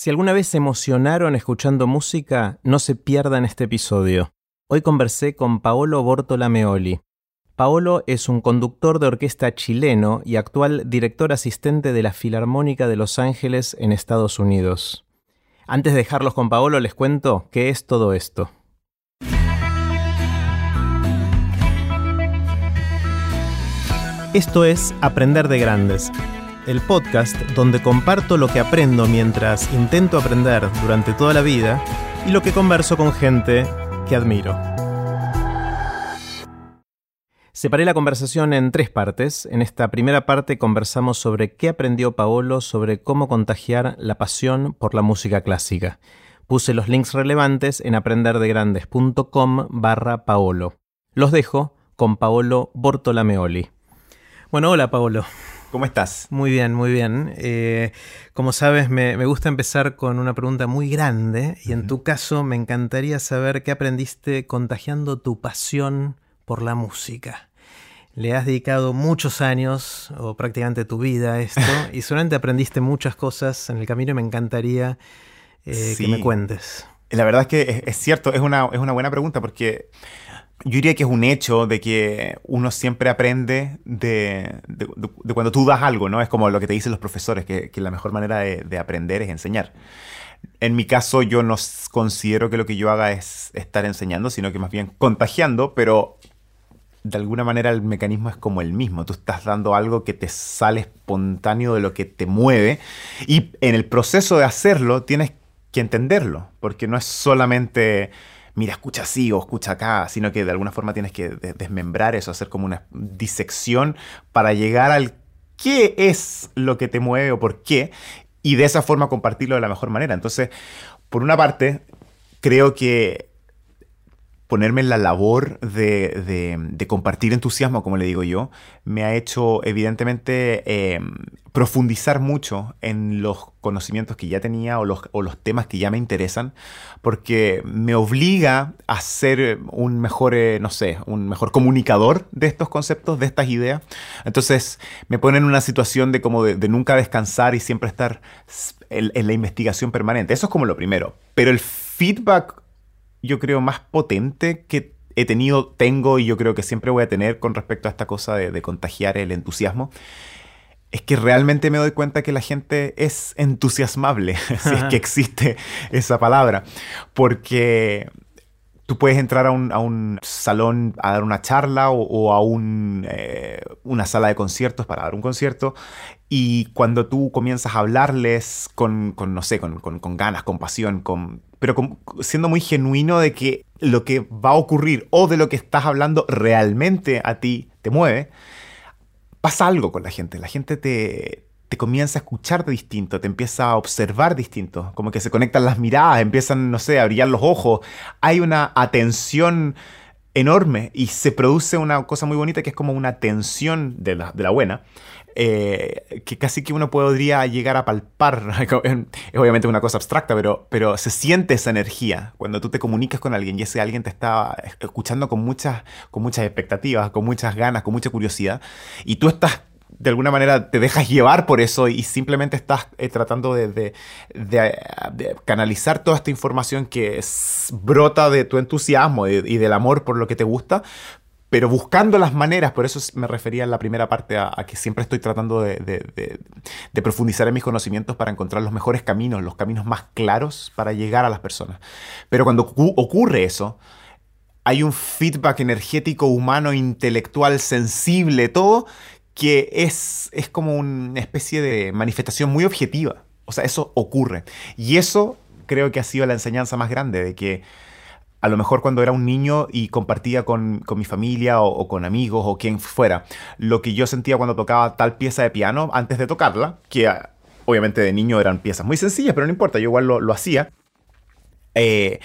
Si alguna vez se emocionaron escuchando música, no se pierdan este episodio. Hoy conversé con Paolo Bortolameoli. Paolo es un conductor de orquesta chileno y actual director asistente de la Filarmónica de Los Ángeles en Estados Unidos. Antes de dejarlos con Paolo les cuento qué es todo esto. Esto es Aprender de Grandes, el podcast donde comparto lo que aprendo mientras intento aprender durante toda la vida y lo que converso con gente que admiro. Separé la conversación en tres partes. En esta primera parte conversamos sobre qué aprendió Paolo sobre cómo contagiar la pasión por la música clásica. Puse los links relevantes en aprenderdegrandes.com barra Paolo. Los dejo con Paolo Bortolameoli. Bueno, hola Paolo. ¿Cómo estás? Muy bien, muy bien. Eh, como sabes, me, gusta empezar con una pregunta muy grande y en tu caso me encantaría saber qué aprendiste contagiando tu pasión por la música. Le has dedicado muchos años o prácticamente tu vida a esto y solamente aprendiste muchas cosas en el camino y me encantaría eh, que me cuentes. La verdad es que es, cierto, es una, es una buena pregunta porque yo diría que es un hecho de que uno siempre aprende de, cuando tú das algo, ¿no? Es como lo que te dicen los profesores, que, la mejor manera de, aprender es enseñar. En mi caso, yo no considero que lo que yo haga es estar enseñando, sino que más bien contagiando, pero de alguna manera el mecanismo es como el mismo. Tú estás dando algo que te sale espontáneo de lo que te mueve y en el proceso de hacerlo tienes que entenderlo, porque no es solamente mira, escucha así o escucha acá, sino que de alguna forma tienes que desmembrar eso, hacer como una disección para llegar al qué es lo que te mueve o por qué, y de esa forma compartirlo de la mejor manera. Entonces, por una parte, creo que ponerme en la labor de, compartir entusiasmo, como le digo yo, me ha hecho evidentemente em, profundizar mucho en los conocimientos que ya tenía o los, temas que ya me interesan, porque me obliga a ser un mejor, eh, no sé, un mejor comunicador de estos conceptos, de estas ideas. Entonces me pone en una situación de como de, nunca descansar y siempre estar en la investigación permanente. Eso es como lo primero. Pero el feedback yo creo, más potente que he tenido, tengo y yo creo que siempre voy a tener con respecto a esta cosa de, contagiar el entusiasmo, es que realmente me doy cuenta que la gente es entusiasmable, si es que existe esa palabra, porque tú puedes entrar a un, salón a dar una charla o, a un, eh, una sala de conciertos para dar un concierto y cuando tú comienzas a hablarles con, no sé, con, ganas, con pasión, con, pero siendo muy genuino de que lo que va a ocurrir o de lo que estás hablando realmente a ti te mueve, pasa algo con la gente. La gente te, te comienza a escuchar de distinto, te empieza a observar distinto, como que se conectan las miradas, empiezan, no sé, a brillar los ojos. Hay una atención enorme y se produce una cosa muy bonita que es como una tensión de la, de la buena eh, que casi que uno podría llegar a palpar. es obviamente una cosa abstracta, pero, pero se siente esa energía cuando tú te comunicas con alguien y ese alguien te está escuchando con muchas, con muchas expectativas, con muchas ganas, con mucha curiosidad, y tú estás de alguna manera te dejas llevar por eso y simplemente estás eh, tratando de, de, canalizar toda esta información que brota de tu entusiasmo y del amor por lo que te gusta pero buscando las maneras, por eso me refería en la primera parte a, que siempre estoy tratando de, profundizar en mis conocimientos para encontrar los mejores caminos, los caminos más claros para llegar a las personas. Pero cuando ocurre eso, hay un feedback energético, humano, intelectual, sensible, todo, que es, es como una especie de manifestación muy objetiva. O sea, eso ocurre. Y eso creo que ha sido la enseñanza más grande, de que a lo mejor cuando era un niño y compartía con, mi familia o, con amigos o quien fuera, lo que yo sentía cuando tocaba tal pieza de piano antes de tocarla, que ah, obviamente de niño eran piezas muy sencillas, pero no importa, yo igual lo, hacía. Eh,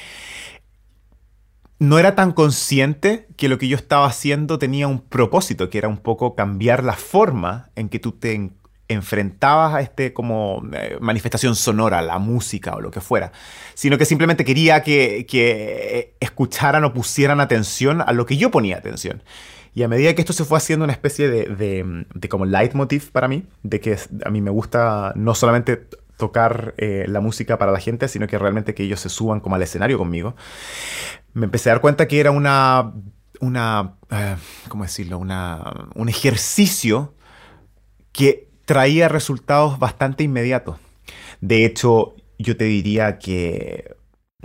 no era tan consciente que lo que yo estaba haciendo tenía un propósito, que era un poco cambiar la forma en que tú te enfrentabas a este como eh, manifestación sonora, la música o lo que fuera, sino que simplemente quería que, que, escucharan o pusieran atención a lo que yo ponía atención. Y a medida que esto se fue haciendo una especie de, de, de como leitmotiv para mí, de que a mí me gusta no solamente tocar eh, la música para la gente, sino que realmente que ellos se suban como al escenario conmigo, me empecé a dar cuenta que era una, una eh, ¿cómo decirlo? Una, un ejercicio que traía resultados bastante inmediatos. De hecho, yo te diría que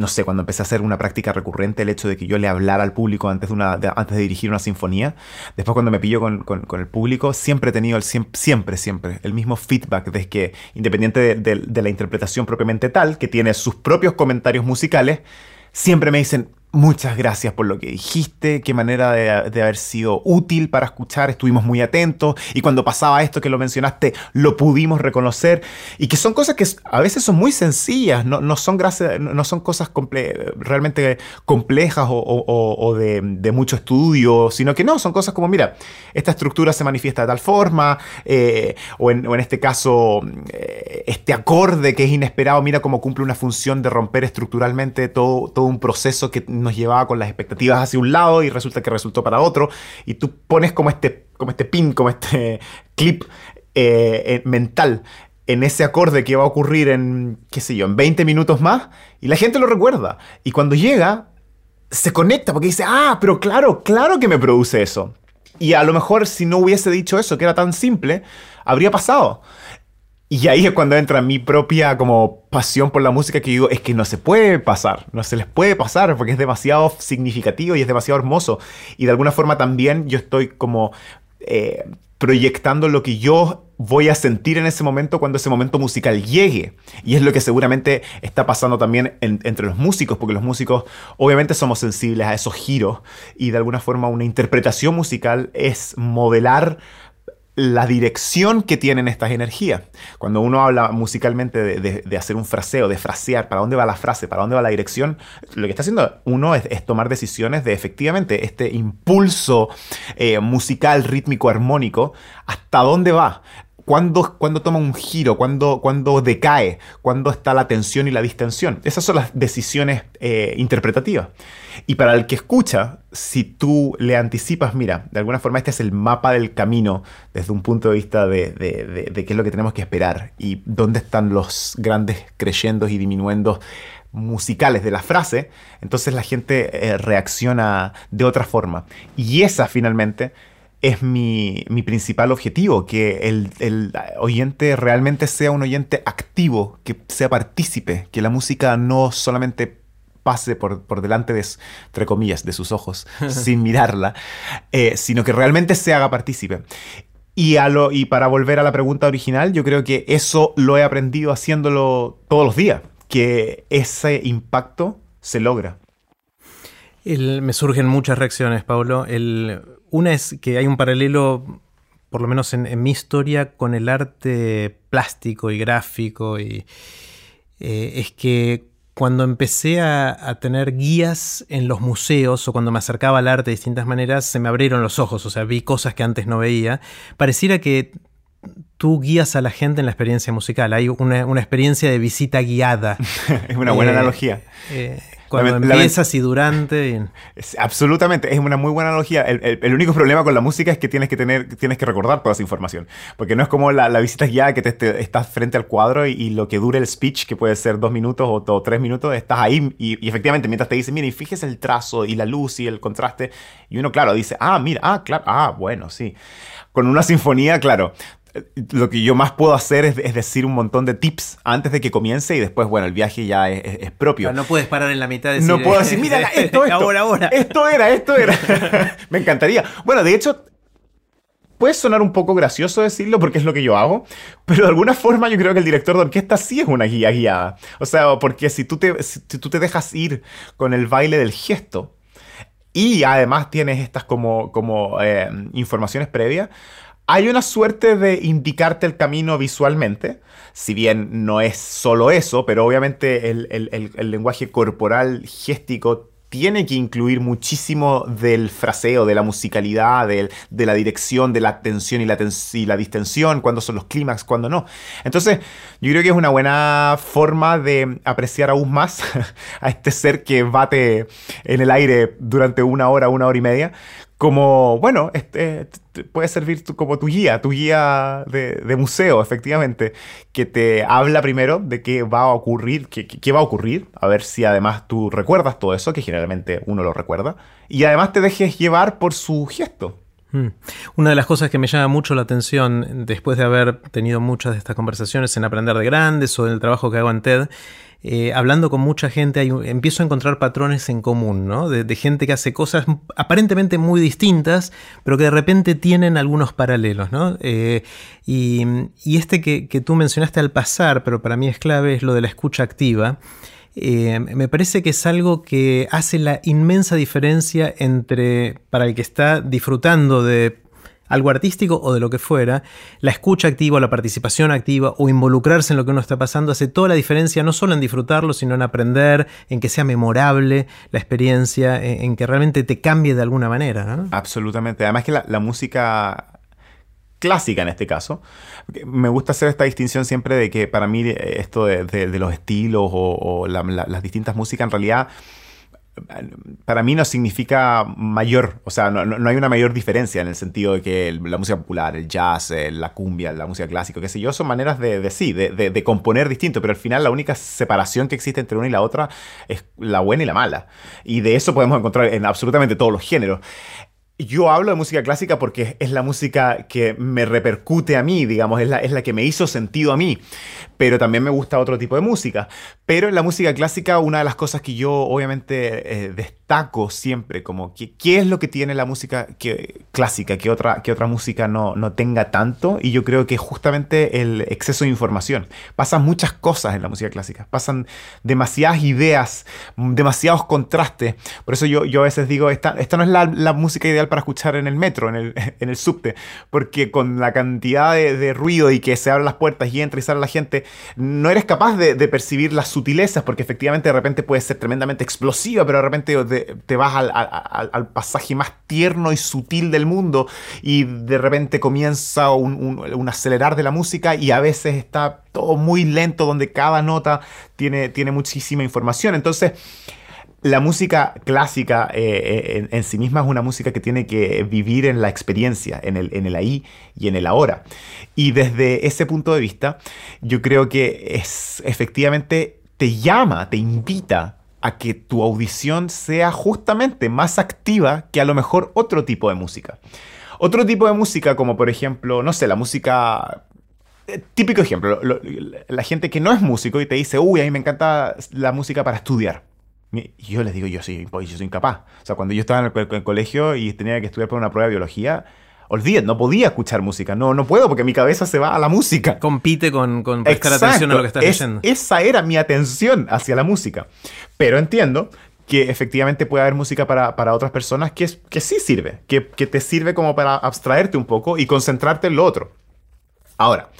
no sé, cuando empecé a hacer una práctica recurrente, el hecho de que yo le hablara al público antes de, una, antes de dirigir una sinfonía, después cuando me pillo con, el público, siempre he tenido el, siempre, siempre, el mismo feedback de que, independiente de la interpretación propiamente tal, que tiene sus propios comentarios musicales, siempre me dicen, Muchas gracias por lo que dijiste, qué manera de, haber sido útil para escuchar, estuvimos muy atentos y cuando pasaba esto que lo mencionaste lo pudimos reconocer y que son cosas que a veces son muy sencillas, no, no son, gracias, no son cosas realmente complejas o, de, mucho estudio, sino que no, son cosas como, mira, esta estructura se manifiesta de tal forma eh, o, en, este caso eh, este acorde que es inesperado, mira cómo cumple una función de romper estructuralmente todo, todo un proceso que nos llevaba con las expectativas hacia un lado y resulta que resultó para otro. Y tú pones como este, como este pin, como este clip eh, mental en ese acorde que va a ocurrir en, qué sé yo, en 20 minutos más y la gente lo recuerda. Y cuando llega, se conecta porque dice, ah, pero claro, claro que me produce eso. Y a lo mejor si no hubiese dicho eso, que era tan simple, habría pasado. Y ahí es cuando entra mi propia como pasión por la música que digo, es que no se puede pasar, no se les puede pasar porque es demasiado significativo y es demasiado hermoso. Y de alguna forma también yo estoy como eh, proyectando lo que yo voy a sentir en ese momento cuando ese momento musical llegue. Y es lo que seguramente está pasando también entre los músicos, porque los músicos obviamente somos sensibles a esos giros y de alguna forma una interpretación musical es modelar la dirección que tienen estas energías. Cuando uno habla musicalmente de, hacer un fraseo, de frasear, para dónde va la frase, para dónde va la dirección, lo que está haciendo uno es, tomar decisiones de efectivamente este impulso eh, musical, rítmico, armónico, hasta dónde va. ¿Cuándo, toma un giro? ¿Cuándo, cuando decae? ¿Cuándo está la tensión y la distensión? Esas son las decisiones eh, interpretativas. Y para el que escucha, si tú le anticipas, mira, de alguna forma este es el mapa del camino desde un punto de vista de, qué es lo que tenemos que esperar y dónde están los grandes creyendos y diminuendos musicales de la frase, entonces la gente eh, reacciona de otra forma. Y esa finalmente es mi, principal objetivo, que el, oyente realmente sea un oyente activo, que sea partícipe, que la música no solamente pase por, por delante de, entre comillas, de sus ojos sin mirarla, eh, sino que realmente se haga partícipe. Y, a lo, y para volver a la pregunta original, yo creo que eso lo he aprendido haciéndolo todos los días, que ese impacto se logra. me surgen muchas reacciones, Pablo. El, una es que hay un paralelo, por lo menos en, mi historia, con el arte plástico y gráfico. Y eh, es que cuando empecé a, tener guías en los museos o cuando me acercaba al arte de distintas maneras, se me abrieron los ojos, o sea, vi cosas que antes no veía. Pareciera que tú guías a la gente en la experiencia musical. Hay una, experiencia de visita guiada. es una buena eh, analogía. Eh, cuando empiezas y durante. absolutamente, es una muy buena analogía. El, único problema con la música es que tienes que tener, tienes que recordar toda esa información. Porque no es como la, visita guiada que te, estás frente al cuadro y, lo que dure el speech, que puede ser dos minutos o, tres minutos, estás ahí y, efectivamente mientras te dicen, mira, y fíjese el trazo y la luz y el contraste. Y uno, claro, dice, ah, mira, ah, claro, ah, bueno, sí. Con una sinfonía, claro, lo que yo más puedo hacer es, decir un montón de tips antes de que comience y después, bueno, el viaje ya es, propio. no puedes parar en la mitad de decir, No puedo decir, mira, esto, esto, ahora, ahora. esto era, esto era. Me encantaría. Bueno, de hecho, puede sonar un poco gracioso decirlo porque es lo que yo hago, pero de alguna forma yo creo que el director de orquesta sí es una guía guiada. O sea, porque si tú te, si tú te dejas ir con el baile del gesto y además tienes estas como, como eh, informaciones previas, hay una suerte de indicarte el camino visualmente, si bien no es solo eso, pero obviamente el, lenguaje corporal géstico tiene que incluir muchísimo del fraseo, de la musicalidad, de, la dirección, de la tensión y la, y la distensión, cuándo son los clímax, cuándo no. Entonces, yo creo que es una buena forma de apreciar aún más a este ser que bate en el aire durante una hora, una hora y media, como, bueno, este, puede servir como tu guía, tu guía de, museo, efectivamente, que te habla primero de qué va a ocurrir, qué, qué, va a ocurrir, a ver si además tú recuerdas todo eso, que generalmente uno lo recuerda, y además te dejes llevar por su gesto. Hmm. Una de las cosas que me llama mucho la atención después de haber tenido muchas de estas conversaciones en Aprender de Grandes o en el trabajo que hago en TED eh, hablando con mucha gente, empiezo a encontrar patrones en común, ¿no? De, gente que hace cosas aparentemente muy distintas, pero que de repente tienen algunos paralelos, ¿no? Eh, y, este que, tú mencionaste al pasar, pero para mí es clave, es lo de la escucha activa. Eh, me parece que es algo que hace la inmensa diferencia entre, para el que está disfrutando de algo artístico o de lo que fuera, la escucha activa, la participación activa o involucrarse en lo que uno está pasando hace toda la diferencia, no solo en disfrutarlo, sino en aprender, en que sea memorable la experiencia, en, que realmente te cambie de alguna manera. Absolutamente. Además que la, música clásica en este caso. Me gusta hacer esta distinción siempre de que para mí esto de, los estilos o, las distintas músicas en realidad para mí no significa mayor, o sea, no, hay una mayor diferencia en el sentido de que la música popular, el jazz, la cumbia, la música clásica, qué sé yo, son maneras de, de sí, de, de, componer distinto, pero al final la única separación que existe entre una y la otra es la buena y la mala. Y de eso podemos encontrar en absolutamente todos los géneros. Yo hablo de música clásica porque es la música que me repercute a mí, digamos, es la, es la que me hizo sentido a mí pero también me gusta otro tipo de música. Pero en la música clásica, una de las cosas que yo obviamente eh, destaco siempre, como que, qué es lo que tiene la música que, clásica, que otra, que otra música no, no tenga tanto, y yo creo que justamente el exceso de información. Pasan muchas cosas en la música clásica, pasan demasiadas ideas, demasiados contrastes. Por eso yo, yo a veces digo, esta, esta no es la, la música ideal para escuchar en el metro, en el, subte, porque con la cantidad de, de ruido y que se abren las puertas y entra y sale la gente, no eres capaz de, percibir las sutilezas, porque efectivamente de repente puede ser tremendamente explosiva, pero de repente te, vas al, pasaje más tierno y sutil del mundo y de repente comienza un, acelerar de la música y a veces está todo muy lento, donde cada nota tiene, tiene muchísima información. Entonces, la música clásica eh, eh, en, sí misma es una música que tiene que vivir en la experiencia, en el, ahí y en el ahora. Y desde ese punto de vista, yo creo que es efectivamente te llama, te invita a que tu audición sea justamente más activa que a lo mejor otro tipo de música. Otro tipo de música, como por ejemplo, no sé, la música eh, típico ejemplo, la gente que no es músico y te dice, uy, a mí me encanta la música para estudiar. Y yo les digo, yo soy, yo soy incapaz. O sea, cuando yo estaba en el, colegio y tenía que estudiar para una prueba de biología, olvídate, no podía escuchar música. No, no puedo porque mi cabeza se va a la música. Compite con, con prestar atención a lo que estás leyendo. Esa era mi atención hacia la música. Pero entiendo que efectivamente puede haber música para, para otras personas que, que sí sirve, que, que te sirve como para abstraerte un poco y concentrarte en lo otro. Ahora,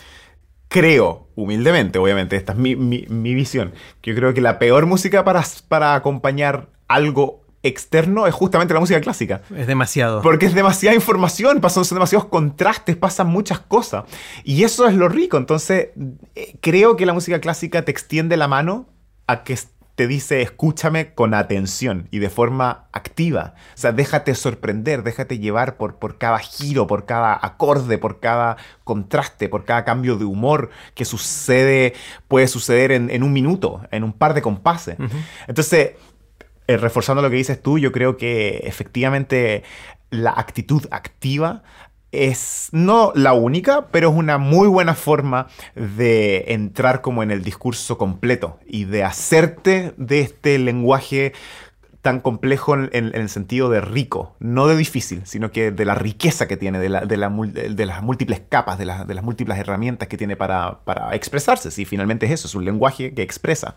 creo, humildemente, obviamente, esta es mi, visión, que yo creo que la peor música para, para acompañar algo externo es justamente la música clásica. Es demasiado. Porque es demasiada información, pasan son demasiados contrastes, pasan muchas cosas. Y eso es lo rico. Entonces, eh, creo que la música clásica te extiende la mano a que te dice escúchame con atención y de forma activa. O sea, déjate sorprender, déjate llevar por, por cada giro, por cada acorde, por cada contraste, por cada cambio de humor que sucede, puede suceder en, un minuto, en un par de compases. Entonces, eh, reforzando lo que dices tú, yo creo que efectivamente la actitud activa es no la única, pero es una muy buena forma de entrar como en el discurso completo y de hacerte de este lenguaje tan complejo en, el sentido de rico, no de difícil, sino que de la riqueza que tiene, de, la, de, las múltiples capas, de, las múltiples herramientas que tiene para, para expresarse. Si finalmente es eso, es un lenguaje que expresa.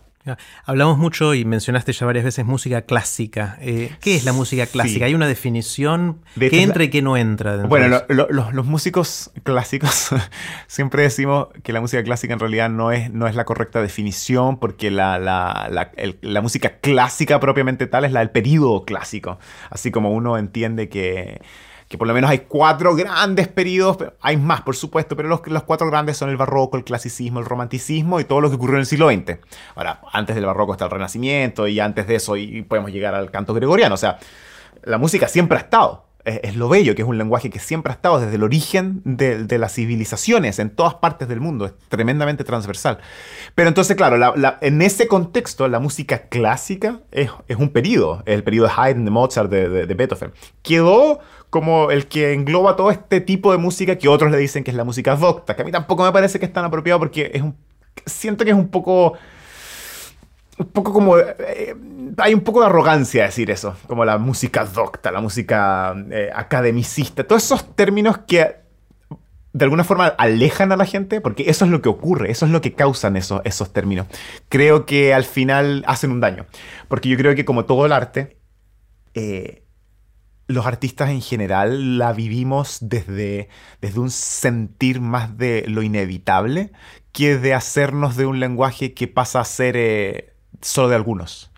Hablamos mucho y mencionaste ya varias veces música clásica. Eh, ¿Qué es la música clásica? ¿Hay una definición? ¿Qué entra y qué no entra? Bueno, los músicos clásicos siempre decimos que la música clásica en realidad no es, no es la correcta definición porque la, la música clásica propiamente tal es la del periodo clásico. Así como uno entiende que que por lo menos hay cuatro grandes periodos, hay más por supuesto, pero los, los cuatro grandes son el barroco, el clasicismo, el romanticismo y todo lo que ocurrió en el siglo XX. Ahora, antes del barroco está el renacimiento y antes de eso y podemos llegar al canto gregoriano, o sea, la música siempre ha estado. Es, lo bello, que es un lenguaje que siempre ha estado desde el origen de, las civilizaciones en todas partes del mundo. Es tremendamente transversal. Pero entonces, claro, en ese contexto, la música clásica es, un periodo. El periodo de Haydn, de Mozart, de, de Beethoven. Quedó como el que engloba todo este tipo de música que otros le dicen que es la música docta, que a mí tampoco me parece que es tan apropiado porque es un, siento que es un poco un poco como... Eh, hay un poco de arrogancia decir eso, como la música docta, la música eh, academicista, todos esos términos que de alguna forma alejan a la gente, porque eso es lo que ocurre, eso es lo que causan esos, esos términos. Creo que al final hacen un daño, porque yo creo que como todo el arte, eh, los artistas en general la vivimos desde, desde un sentir más de lo inevitable que de hacernos de un lenguaje que pasa a ser solo de algunos.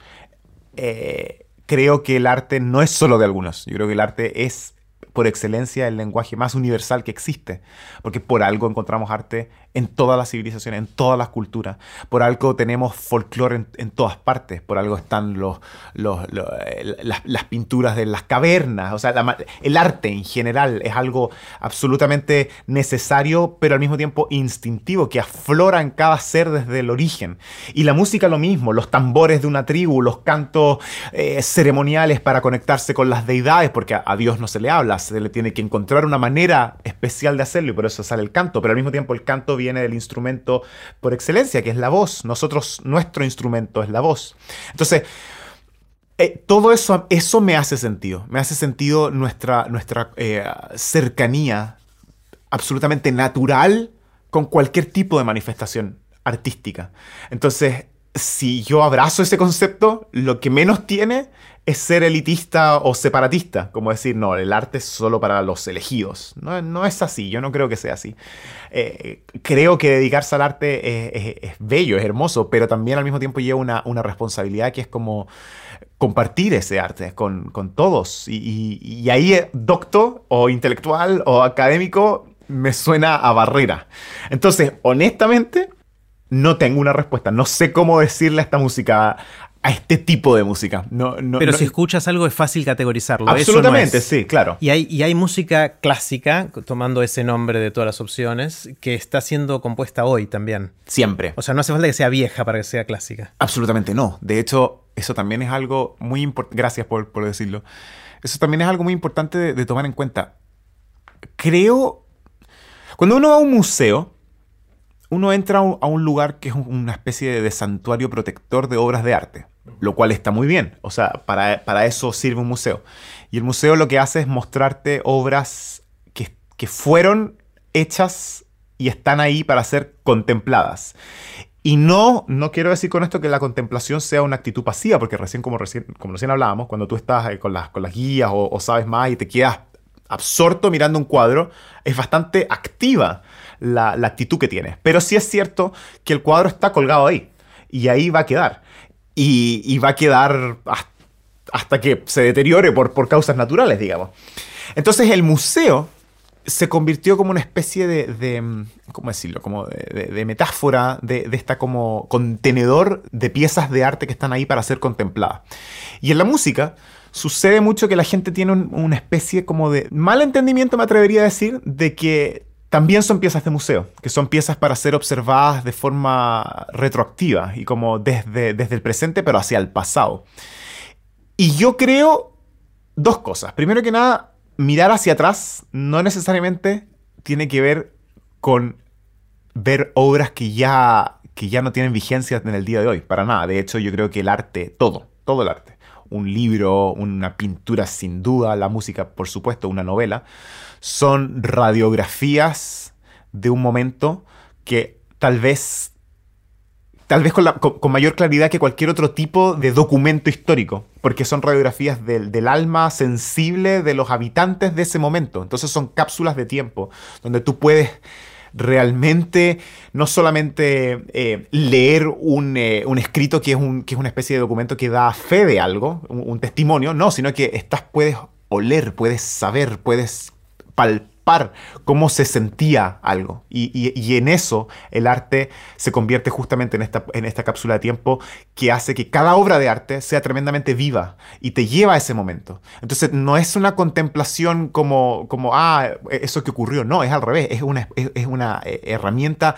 Eh, creo que el arte no es solo de algunos. Yo creo que el arte es por excelencia el lenguaje más universal que existe, porque por algo encontramos arte en todas las civilizaciones, en todas las culturas, por algo tenemos folclore en, todas partes, por algo están los, las, pinturas de las cavernas, o sea, el arte en general es algo absolutamente necesario, pero al mismo tiempo instintivo, que aflora en cada ser desde el origen. Y la música lo mismo, los tambores de una tribu, los cantos eh, ceremoniales para conectarse con las deidades, porque a Dios no se le habla, se le tiene que encontrar una manera especial de hacerlo y por eso sale el canto, pero al mismo tiempo el canto viene del instrumento por excelencia, que es la voz. Nosotros, nuestro instrumento es la voz. Entonces, eh, todo eso, eso me hace sentido. Me hace sentido nuestra, nuestra eh, cercanía absolutamente natural con cualquier tipo de manifestación artística. Entonces, si yo abrazo ese concepto, lo que menos tiene es ser elitista o separatista, como decir, no, el arte es solo para los elegidos. No, no es así, yo no creo que sea así. Eh, creo que dedicarse al arte es, bello, es hermoso, pero también al mismo tiempo lleva una, una responsabilidad que es como compartir ese arte con, con todos. Y, y, ahí, doctor o intelectual o académico, me suena a barrera. Entonces, honestamente, no tengo una respuesta. No sé cómo decirle a esta música, a este tipo de música. No, Pero si escuchas algo es fácil categorizarlo. Absolutamente, sí, claro. Y hay, y hay música clásica, tomando ese nombre de todas las opciones, que está siendo compuesta hoy también. Siempre. O sea, no hace falta que sea vieja para que sea clásica. Absolutamente no. De hecho, eso también es algo muy importante. Gracias por, decirlo. Eso también es algo muy importante de tomar en cuenta. Creo. Cuando uno va a un museo, uno entra a un lugar que es una especie de santuario protector de obras de arte, lo cual está muy bien. O sea, para, eso sirve un museo. Y el museo lo que hace es mostrarte obras que, que fueron hechas y están ahí para ser contempladas. Y no, no quiero decir con esto que la contemplación sea una actitud pasiva, porque recién, como recién, como recién hablábamos, cuando tú estás con las, con las guías o, o sabes más y te quedas absorto mirando un cuadro, es bastante activa la, actitud que tiene. Pero sí es cierto que el cuadro está colgado ahí y ahí va a quedar. Y, va a quedar hasta, que se deteriore por, por causas naturales, digamos. Entonces el museo se convirtió como una especie de, ¿cómo decirlo? Como de, metáfora de, esta como contenedor de piezas de arte que están ahí para ser contempladas. Y en la música sucede mucho que la gente tiene una especie como de mal entendimiento, me atrevería a decir, de que también son piezas de museo, que son piezas para ser observadas de forma retroactiva y como desde, desde el presente pero hacia el pasado. Y yo creo dos cosas. Primero que nada, mirar hacia atrás no necesariamente tiene que ver con ver obras que ya, que ya no tienen vigencia en el día de hoy, para nada. De hecho, yo creo que el arte, todo, todo el arte, un libro, una pintura sin duda, la música, por supuesto, una novela, son radiografías de un momento que tal vez tal vez con, mayor claridad que cualquier otro tipo de documento histórico, porque son radiografías del, del, alma sensible de los habitantes de ese momento. Entonces son cápsulas de tiempo, donde tú puedes realmente no solamente eh, leer eh, un, escrito que es, un, que es una especie de documento que da fe de algo, un, testimonio, no, sino que estás, puedes oler, puedes saber, puedes palpar cómo se sentía algo. Y, en eso el arte se convierte justamente en esta, en esta cápsula de tiempo que hace que cada obra de arte sea tremendamente viva y te lleva a ese momento. Entonces no es una contemplación como, como ah, eso que ocurrió, no, es al revés, es una, es una eh, herramienta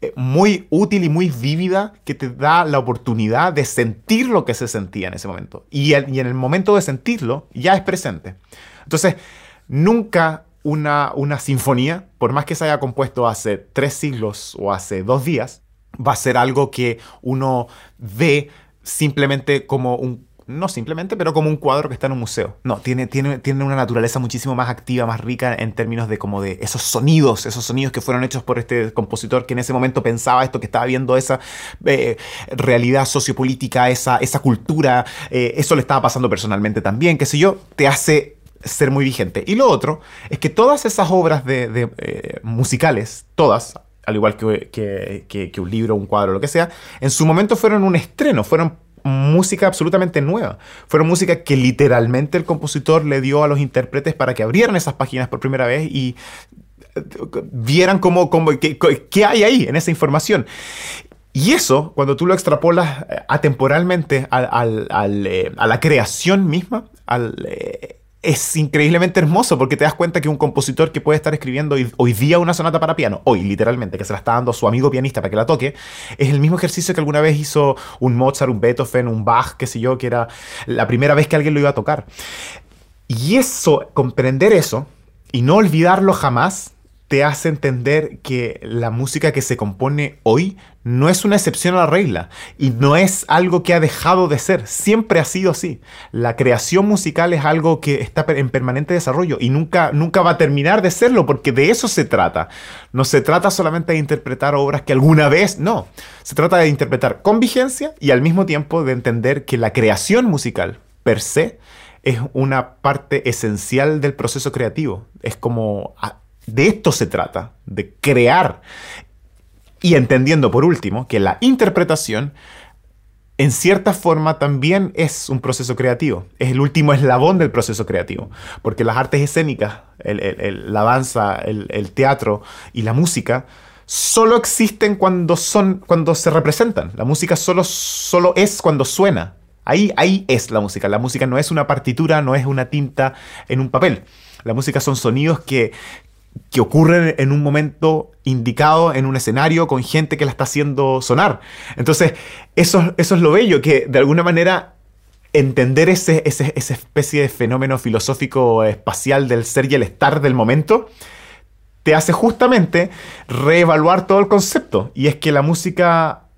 eh, muy útil y muy vívida que te da la oportunidad de sentir lo que se sentía en ese momento. Y, en el momento de sentirlo ya es presente. Entonces, nunca una, una sinfonía, por más que se haya compuesto hace tres siglos o hace dos días, va a ser algo que uno ve simplemente como un no simplemente, pero como un cuadro que está en un museo. No, tiene, tiene, tiene una naturaleza muchísimo más activa, más rica en términos de como de esos sonidos, esos sonidos que fueron hechos por este compositor que en ese momento pensaba esto, que estaba viendo esa eh, realidad sociopolítica, esa, esa cultura, eh, eso le estaba pasando personalmente también, qué sé yo, te hace ser muy vigente. Y lo otro es que todas esas obras de, eh, musicales, todas, al igual que, que, un libro, un cuadro, lo que sea, en su momento fueron un estreno, fueron música absolutamente nueva. Fueron música que literalmente el compositor le dio a los intérpretes para que abrieran esas páginas por primera vez y eh, vieran cómo, cómo qué, hay ahí en esa información. Y eso, cuando tú lo extrapolas eh, atemporalmente al, eh, a la creación misma, al, es increíblemente hermoso porque te das cuenta que un compositor que puede estar escribiendo hoy, día una sonata para piano, hoy literalmente, que se la está dando a su amigo pianista para que la toque, es el mismo ejercicio que alguna vez hizo un Mozart, un Beethoven, un Bach, qué sé yo, que era la primera vez que alguien lo iba a tocar. Y eso, comprender eso y no olvidarlo jamás, te hace entender que la música que se compone hoy no es una excepción a la regla y no es algo que ha dejado de ser, siempre ha sido así. La creación musical es algo que está en permanente desarrollo y nunca, nunca va a terminar de serlo porque de eso se trata. No se trata solamente de interpretar obras que alguna vez, no, se trata de interpretar con vigencia y al mismo tiempo de entender que la creación musical per se es una parte esencial del proceso creativo. Es como de esto se trata, de crear. Y entendiendo por último que la interpretación en cierta forma también es un proceso creativo, es el último eslabón del proceso creativo, porque las artes escénicas, la danza, el, teatro y la música solo existen cuando, son, cuando se representan, la música solo, solo es cuando suena, ahí, ahí es la música, la música no es una partitura, no es una tinta en un papel, la música son sonidos que, que ocurren en un momento indicado en un escenario con gente que la está haciendo sonar. Entonces, eso, eso es lo bello, que de alguna manera entender ese, esa especie de fenómeno filosófico espacial del ser y el estar del momento, te hace justamente reevaluar todo el concepto. Y es que la música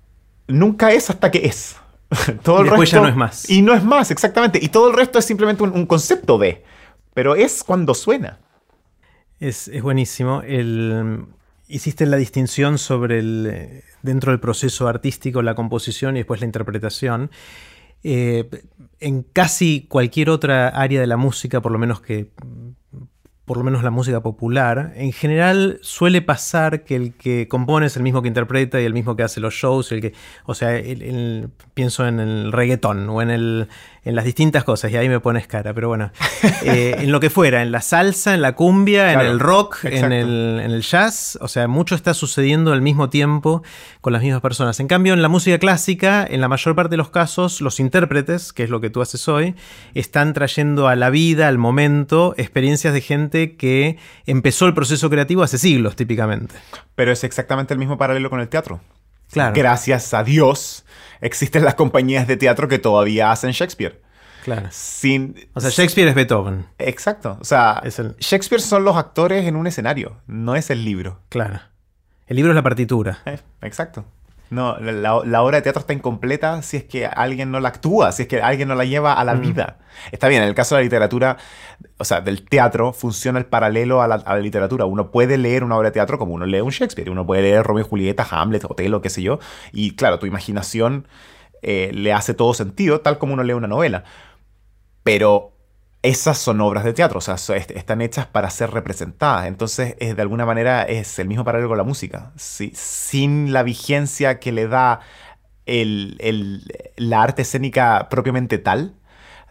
nunca es hasta que es. todo el resto, ya no es más. Y no es más, exactamente. Y todo el resto es simplemente un concepto de. Pero es cuando suena. Es, buenísimo. hiciste la distinción sobre el, dentro del proceso artístico, la composición y después la interpretación. Eh, en casi cualquier otra área de la música, por lo menos que por lo menos la música popular, en general suele pasar que el que compone es el mismo que interpreta y el mismo que hace los shows, el que, o sea, pienso en el reggaetón o en el, en las distintas cosas, y ahí me pones cara, pero bueno, eh, en lo que fuera, en la salsa, en la cumbia, en el rock, en el, en el, jazz, o sea, mucho está sucediendo al mismo tiempo con las mismas personas. En cambio, en la música clásica, en la mayor parte de los casos, los intérpretes, que es lo que tú haces hoy, están trayendo a la vida, al momento, experiencias de gente que empezó el proceso creativo hace siglos, típicamente. Pero es exactamente el mismo paralelo con el teatro. Claro. Gracias a Dios existen las compañías de teatro que todavía hacen Shakespeare. Claro. Sin, o sea, Shakespeare es Beethoven. Exacto. O sea, Shakespeare son los actores en un escenario, no es el libro. Claro. El libro es la partitura. Eh, exacto. No, la, obra de teatro está incompleta si es que alguien no la actúa, si es que alguien no la lleva a la mm. vida. Está bien, en el caso de la literatura, o sea, del teatro, funciona el paralelo a la, literatura. Uno puede leer una obra de teatro como uno lee un Shakespeare, uno puede leer Romeo y Julieta, Hamlet, Otelo, qué sé yo, y claro, tu imaginación eh, le hace todo sentido, tal como uno lee una novela. Pero esas son obras de teatro, o sea, están hechas para ser representadas. Entonces, es, de alguna manera es el mismo paralelo con la música. sin la vigencia que le da la arte escénica propiamente tal,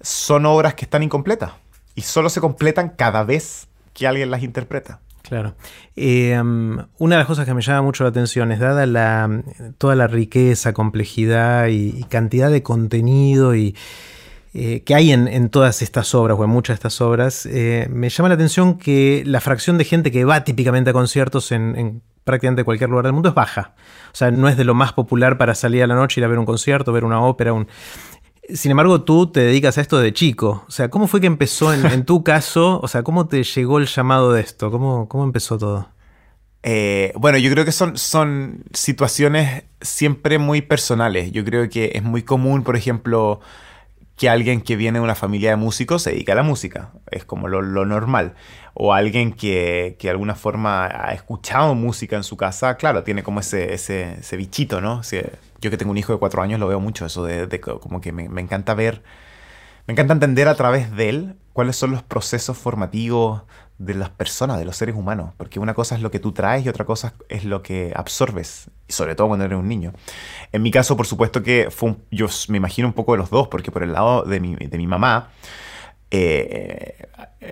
son obras que están incompletas y solo se completan cada vez que alguien las interpreta. Claro. Um, una de las cosas que me llama mucho la atención es, dada la, toda la riqueza, complejidad y, cantidad de contenido y, eh, que hay en, todas estas obras o en muchas de estas obras, eh, me llama la atención que la fracción de gente que va típicamente a conciertos en, prácticamente cualquier lugar del mundo es baja. O sea, no es de lo más popular para salir a la noche, ir a ver un concierto, ver una ópera. Un... Sin embargo, tú te dedicas a esto de chico. O sea, ¿cómo fue que empezó en, tu caso? O sea, ¿cómo te llegó el llamado de esto? ¿Cómo, cómo empezó todo? Eh, bueno, yo creo que son, son situaciones siempre muy personales. Yo creo que es muy común, por ejemplo, que alguien que viene de una familia de músicos se dedica a la música. Es como lo, normal. O alguien que, que, de alguna forma ha escuchado música en su casa, claro, tiene como ese, ese, ese bichito, ¿no? yo que tengo un hijo de cuatro años lo veo mucho, eso de, como que me, me, encanta ver, me encanta entender a través de él cuáles son los procesos formativos de las personas, de los seres humanos, porque una cosa es lo que tú traes y otra cosa es lo que absorbes, y sobre todo cuando eres un niño. En mi caso, por supuesto que fue yo me imagino un poco de los dos, porque por el lado de mi, de mi mamá, eh,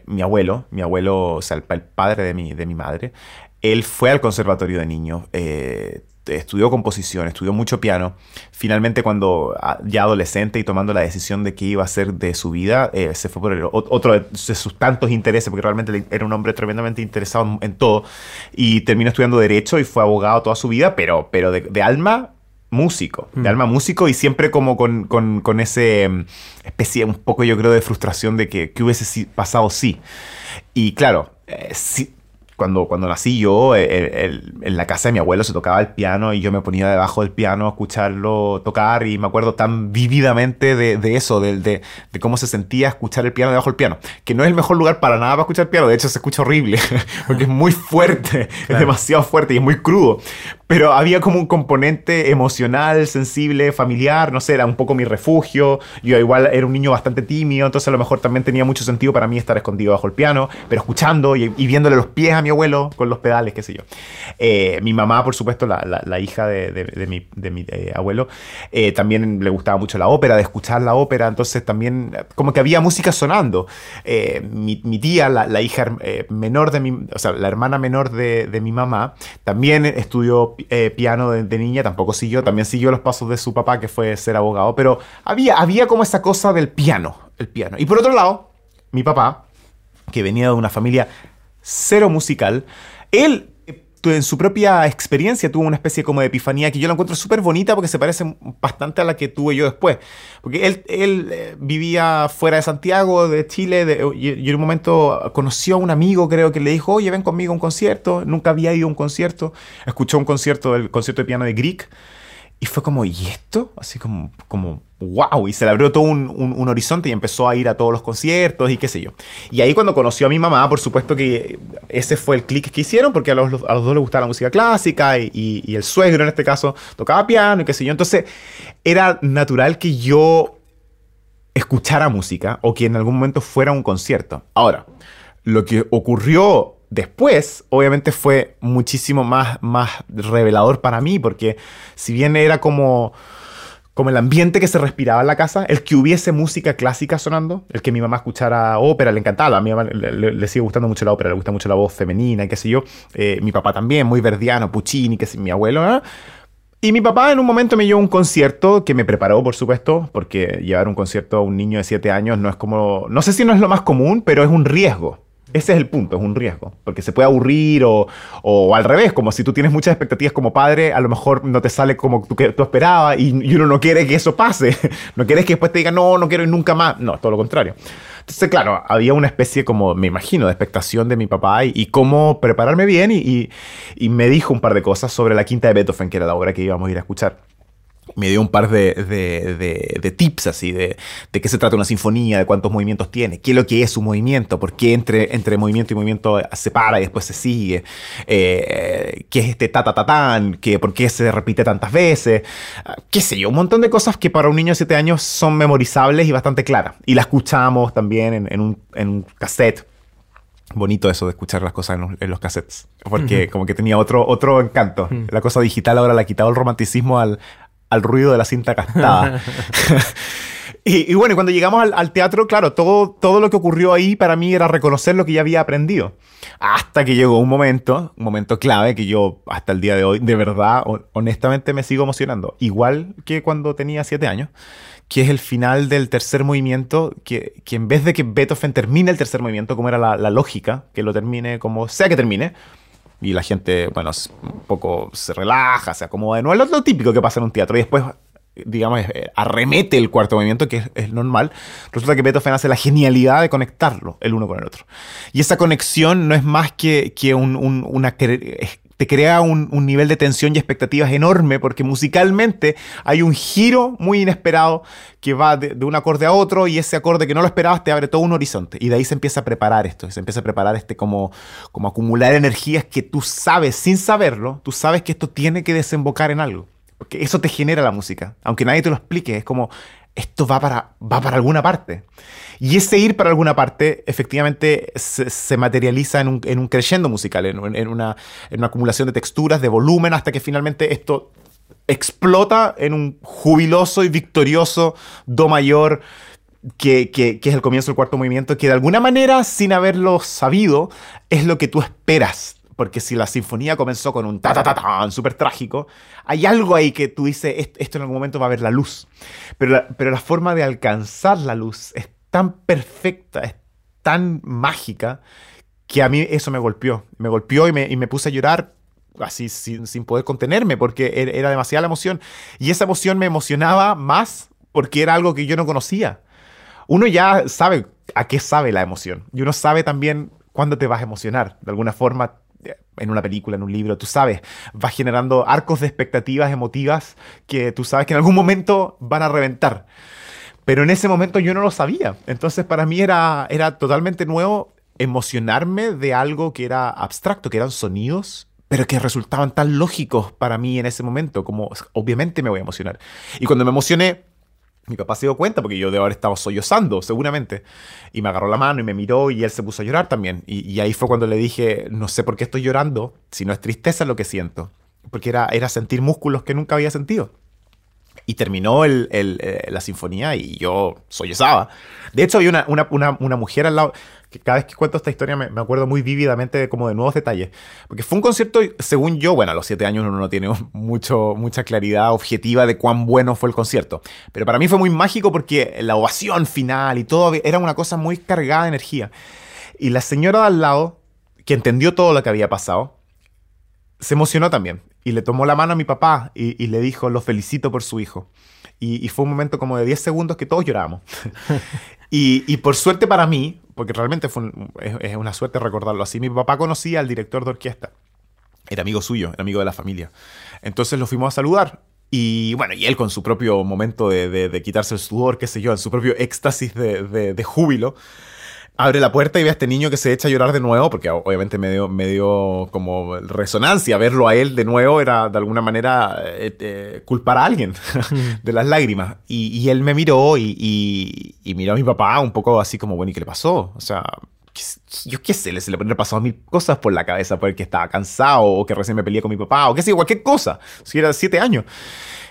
mi abuelo, mi abuelo, o sea, el, padre de mi, de mi madre, él fue al conservatorio de niños, eh, estudió composición, estudió mucho piano. Finalmente, cuando ah, ya adolescente y tomando la decisión de qué iba a hacer de su vida, eh, se fue por otro de sus tantos intereses, porque realmente era un hombre tremendamente interesado en, todo, y terminó estudiando Derecho y fue abogado toda su vida, pero, pero de, alma músico, de mm. alma músico y siempre como con, con, ese mm, especie, un poco yo creo de frustración de que, que hubiese pasado sí. Y claro, eh, sí, cuando, cuando nací yo, eh, en la casa de mi abuelo se tocaba el piano y yo me ponía debajo del piano a escucharlo tocar y me acuerdo tan vividamente de, eso, de, de, cómo se sentía escuchar el piano debajo del piano, que no es el mejor lugar para nada para escuchar el piano, de hecho se escucha horrible, porque es muy fuerte, es demasiado fuerte y es muy crudo, pero había como un componente emocional, sensible, familiar, no sé, era un poco mi refugio, yo igual era un niño bastante tímido, entonces a lo mejor también tenía mucho sentido para mí estar escondido bajo el piano, pero escuchando y, y viéndole los pies a mi abuelo con los pedales, qué sé yo. Eh, mi mamá, por supuesto, la, hija de, mi, eh, abuelo, eh, también le gustaba mucho la ópera, de escuchar la ópera, entonces también como que había música sonando. Mi, tía, la, hija menor de mi, o sea, la hermana menor de mi mamá, también estudió piano de, niña, tampoco siguió, también siguió los pasos de su papá, que fue ser abogado, pero había, había como esa cosa del piano, el piano. Y por otro lado, mi papá, que venía de una familia cero musical, él en su propia experiencia tuvo una especie como de epifanía que yo la encuentro súper bonita porque se parece bastante a la que tuve yo después. Porque él, él eh, vivía fuera de Santiago, de Chile, y, en un momento conoció a un amigo, creo que le dijo, oye, ven conmigo a un concierto. Nunca había ido a un concierto. Escuchó un concierto, el concierto de piano de Grieg. Y fue como, ¿y esto? Así como, como wow, y se le abrió todo un, horizonte y empezó a ir a todos los conciertos y qué sé yo. Y ahí cuando conoció a mi mamá, por supuesto que ese fue el clic que hicieron, porque a los, dos les gustaba la música clásica y, el suegro en este caso tocaba piano y qué sé yo. Entonces era natural que yo escuchara música o que en algún momento fuera un concierto. Ahora, lo que ocurrió después, obviamente fue muchísimo más, más revelador para mí, porque si bien era como como el ambiente que se respiraba en la casa, el que hubiese música clásica sonando, el que mi mamá escuchara ópera, le encantaba, a mi mamá le, sigue gustando mucho la ópera, le gusta mucho la voz femenina y qué sé yo, eh, mi papá también, muy verdiano, Puccini, que es mi abuelo, ¿eh? Y mi papá en un momento me llevó un concierto que me preparó, por supuesto, porque llevar un concierto a un niño de 7 años no es como, no sé si no es lo más común, pero es un riesgo. Ese es el punto, es un riesgo, porque se puede aburrir o, o, al revés, como si tú tienes muchas expectativas como padre, a lo mejor no te sale como tú, tú esperabas y, uno no quiere que eso pase, no quieres que después te diga no, no quiero ir nunca más, no, todo lo contrario. Entonces, claro, había una especie como, me imagino, de expectación de mi papá y, cómo prepararme bien y, y me dijo un par de cosas sobre la quinta de Beethoven, que era la obra que íbamos a ir a escuchar me dio un par de, de, de, tips así, de, de, qué se trata una sinfonía, de cuántos movimientos tiene, qué es lo que es un movimiento, por qué entre, entre movimiento y movimiento se para y después se sigue, eh, qué es este ta ta ta tan, que, por qué se repite tantas veces, qué sé yo, un montón de cosas que para un niño de 7 años son memorizables y bastante claras. Y la escuchamos también en, en, un, en un cassette bonito eso de escuchar las cosas en los, cassettes. Porque como que tenía otro, otro encanto. La cosa digital ahora le ha quitado el romanticismo al, al ruido de la cinta castada. Y, bueno, cuando llegamos al, teatro, claro, todo, todo lo que ocurrió ahí para mí era reconocer lo que ya había aprendido. Hasta que llegó un momento, un momento clave que yo hasta el día de hoy, de verdad, honestamente me sigo emocionando. Igual que cuando tenía siete años, que es el final del tercer movimiento, que, que en vez de que Beethoven termine el tercer movimiento, como era la, la lógica, que lo termine como sea que termine, y la gente, bueno, un poco se relaja, se acomoda. No es lo típico que pasa en un teatro. Y después digamos, eh, arremete el cuarto movimiento, que es, normal, resulta que Beethoven hace la genialidad de conectarlo el uno con el otro. Y esa conexión no es más que, que un, una te crea un, nivel de tensión y expectativas enorme porque musicalmente hay un giro muy inesperado que va de, de, un acorde a otro y ese acorde que no lo esperabas te abre todo un horizonte y de ahí se empieza a preparar esto, se empieza a preparar este como, como acumular energías que tú sabes sin saberlo, tú sabes que esto tiene que desembocar en algo. Porque eso te genera la música. Aunque nadie te lo explique, es como, esto va para, va para alguna parte. Y ese ir para alguna parte efectivamente se, materializa en un, en un crescendo musical, en, una, en una acumulación de texturas, de volumen, hasta que finalmente esto explota en un jubiloso y victorioso do mayor que, que, que, es el comienzo del cuarto movimiento, que de alguna manera, sin haberlo sabido, es lo que tú esperas porque si la sinfonía comenzó con un ta ta ta ta súper trágico, hay algo ahí que tú dices, esto en algún momento va a ver la luz. Pero la, pero la forma de alcanzar la luz es tan perfecta, es tan mágica, que a mí eso me golpeó. Me golpeó y me, y me puse a llorar así sin, sin, poder contenerme porque era, era demasiada la emoción. Y esa emoción me emocionaba más porque era algo que yo no conocía. Uno ya sabe a qué sabe la emoción. Y uno sabe también cuándo te vas a emocionar. De alguna forma en una película, en un libro, tú sabes, vas generando arcos de expectativas emotivas que tú sabes que en algún momento van a reventar. Pero en ese momento yo no lo sabía. Entonces para mí era, era totalmente nuevo emocionarme de algo que era abstracto, que eran sonidos, pero que resultaban tan lógicos para mí en ese momento, como obviamente me voy a emocionar. Y cuando me emocioné, mi papá se dio cuenta porque yo de haber estado sollozando, seguramente. Y me agarró la mano y me miró y él se puso a llorar también. Y, ahí fue cuando le dije, no sé por qué estoy llorando, si no es tristeza lo que siento. Porque era, era sentir músculos que nunca había sentido. Y terminó el, eh, la sinfonía y yo sollozaba. De hecho, había una, una, una mujer al lado cada vez que cuento esta historia me, acuerdo muy vívidamente de, como de nuevos detalles. Porque fue un concierto, según yo, bueno, a los siete años uno no tiene mucho, mucha claridad objetiva de cuán bueno fue el concierto. Pero para mí fue muy mágico porque la ovación final y todo era una cosa muy cargada de energía. Y la señora de al lado, que entendió todo lo que había pasado, se emocionó también. Y le tomó la mano a mi papá y, le dijo, lo felicito por su hijo. Y, fue un momento como de 10 segundos que todos llorábamos. y, y, por suerte para mí, porque realmente fue es, una suerte recordarlo así. Mi papá conocía al director de orquesta. Era amigo suyo, era amigo de la familia. Entonces lo fuimos a saludar. Y bueno, y él con su propio momento de, quitarse el sudor, qué sé yo, en su propio éxtasis de, júbilo, abre la puerta y ve a este niño que se echa a llorar de nuevo, porque obviamente me dio, me dio como resonancia. Verlo a él de nuevo era de alguna manera eh, eh, culpar a alguien de las lágrimas. Y, él me miró y, miró a mi papá un poco así como, bueno, ¿y qué le pasó? O sea, yo qué sé, se le pueden pasado mil cosas por la cabeza, porque estaba cansado o que recién me peleé con mi papá o qué sé, cualquier cosa, si era siete años.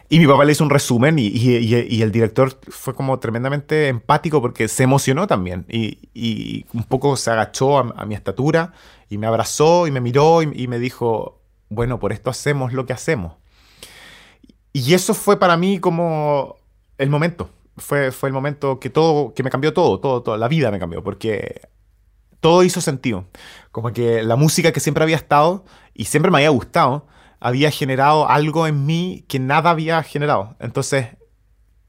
Y mi papá le hizo un resumen y, el director fue como tremendamente empático porque se emocionó también y, un poco se agachó a, mi estatura y me abrazó y me miró y, me dijo, bueno, por esto hacemos lo que hacemos. Y eso fue para mí como el momento. Fue, fue el momento que todo, que me cambió todo, todo, toda la vida me cambió, porque todo hizo sentido. Como que la música que siempre había estado y siempre me había gustado, había generado algo en mí que nada había generado. Entonces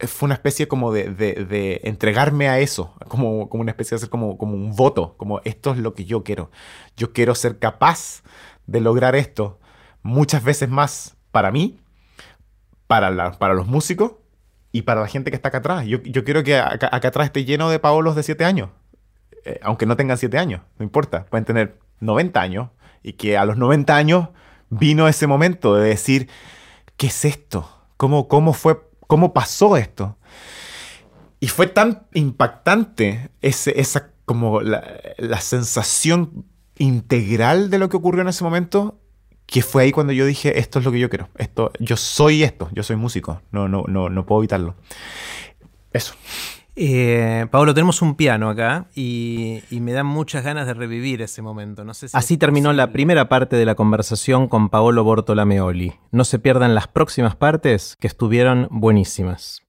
eh, fue una especie como de, entregarme a eso, como, como una especie de hacer como, como un voto, como esto es lo que yo quiero. Yo quiero ser capaz de lograr esto muchas veces más para mí, para, la, para los músicos y para la gente que está acá atrás. Yo, quiero que acá, atrás esté lleno de Paolos de 7 años, eh, aunque no tengan 7 años, no importa, pueden tener 90 años y que a los 90 años vino ese momento de decir, ¿qué es esto? ¿Cómo, cómo fue, cómo pasó esto? Y fue tan impactante ese, esa como la, sensación integral de lo que ocurrió en ese momento que fue ahí cuando yo dije esto es lo que yo quiero esto yo soy esto yo soy músico no no no no puedo evitarlo Eso. Eh, Pablo, tenemos un piano acá y, me dan muchas ganas de revivir ese momento. No sé Así terminó la primera parte de la conversación con Paolo Bortolameoli. No se pierdan las próximas partes que estuvieron buenísimas.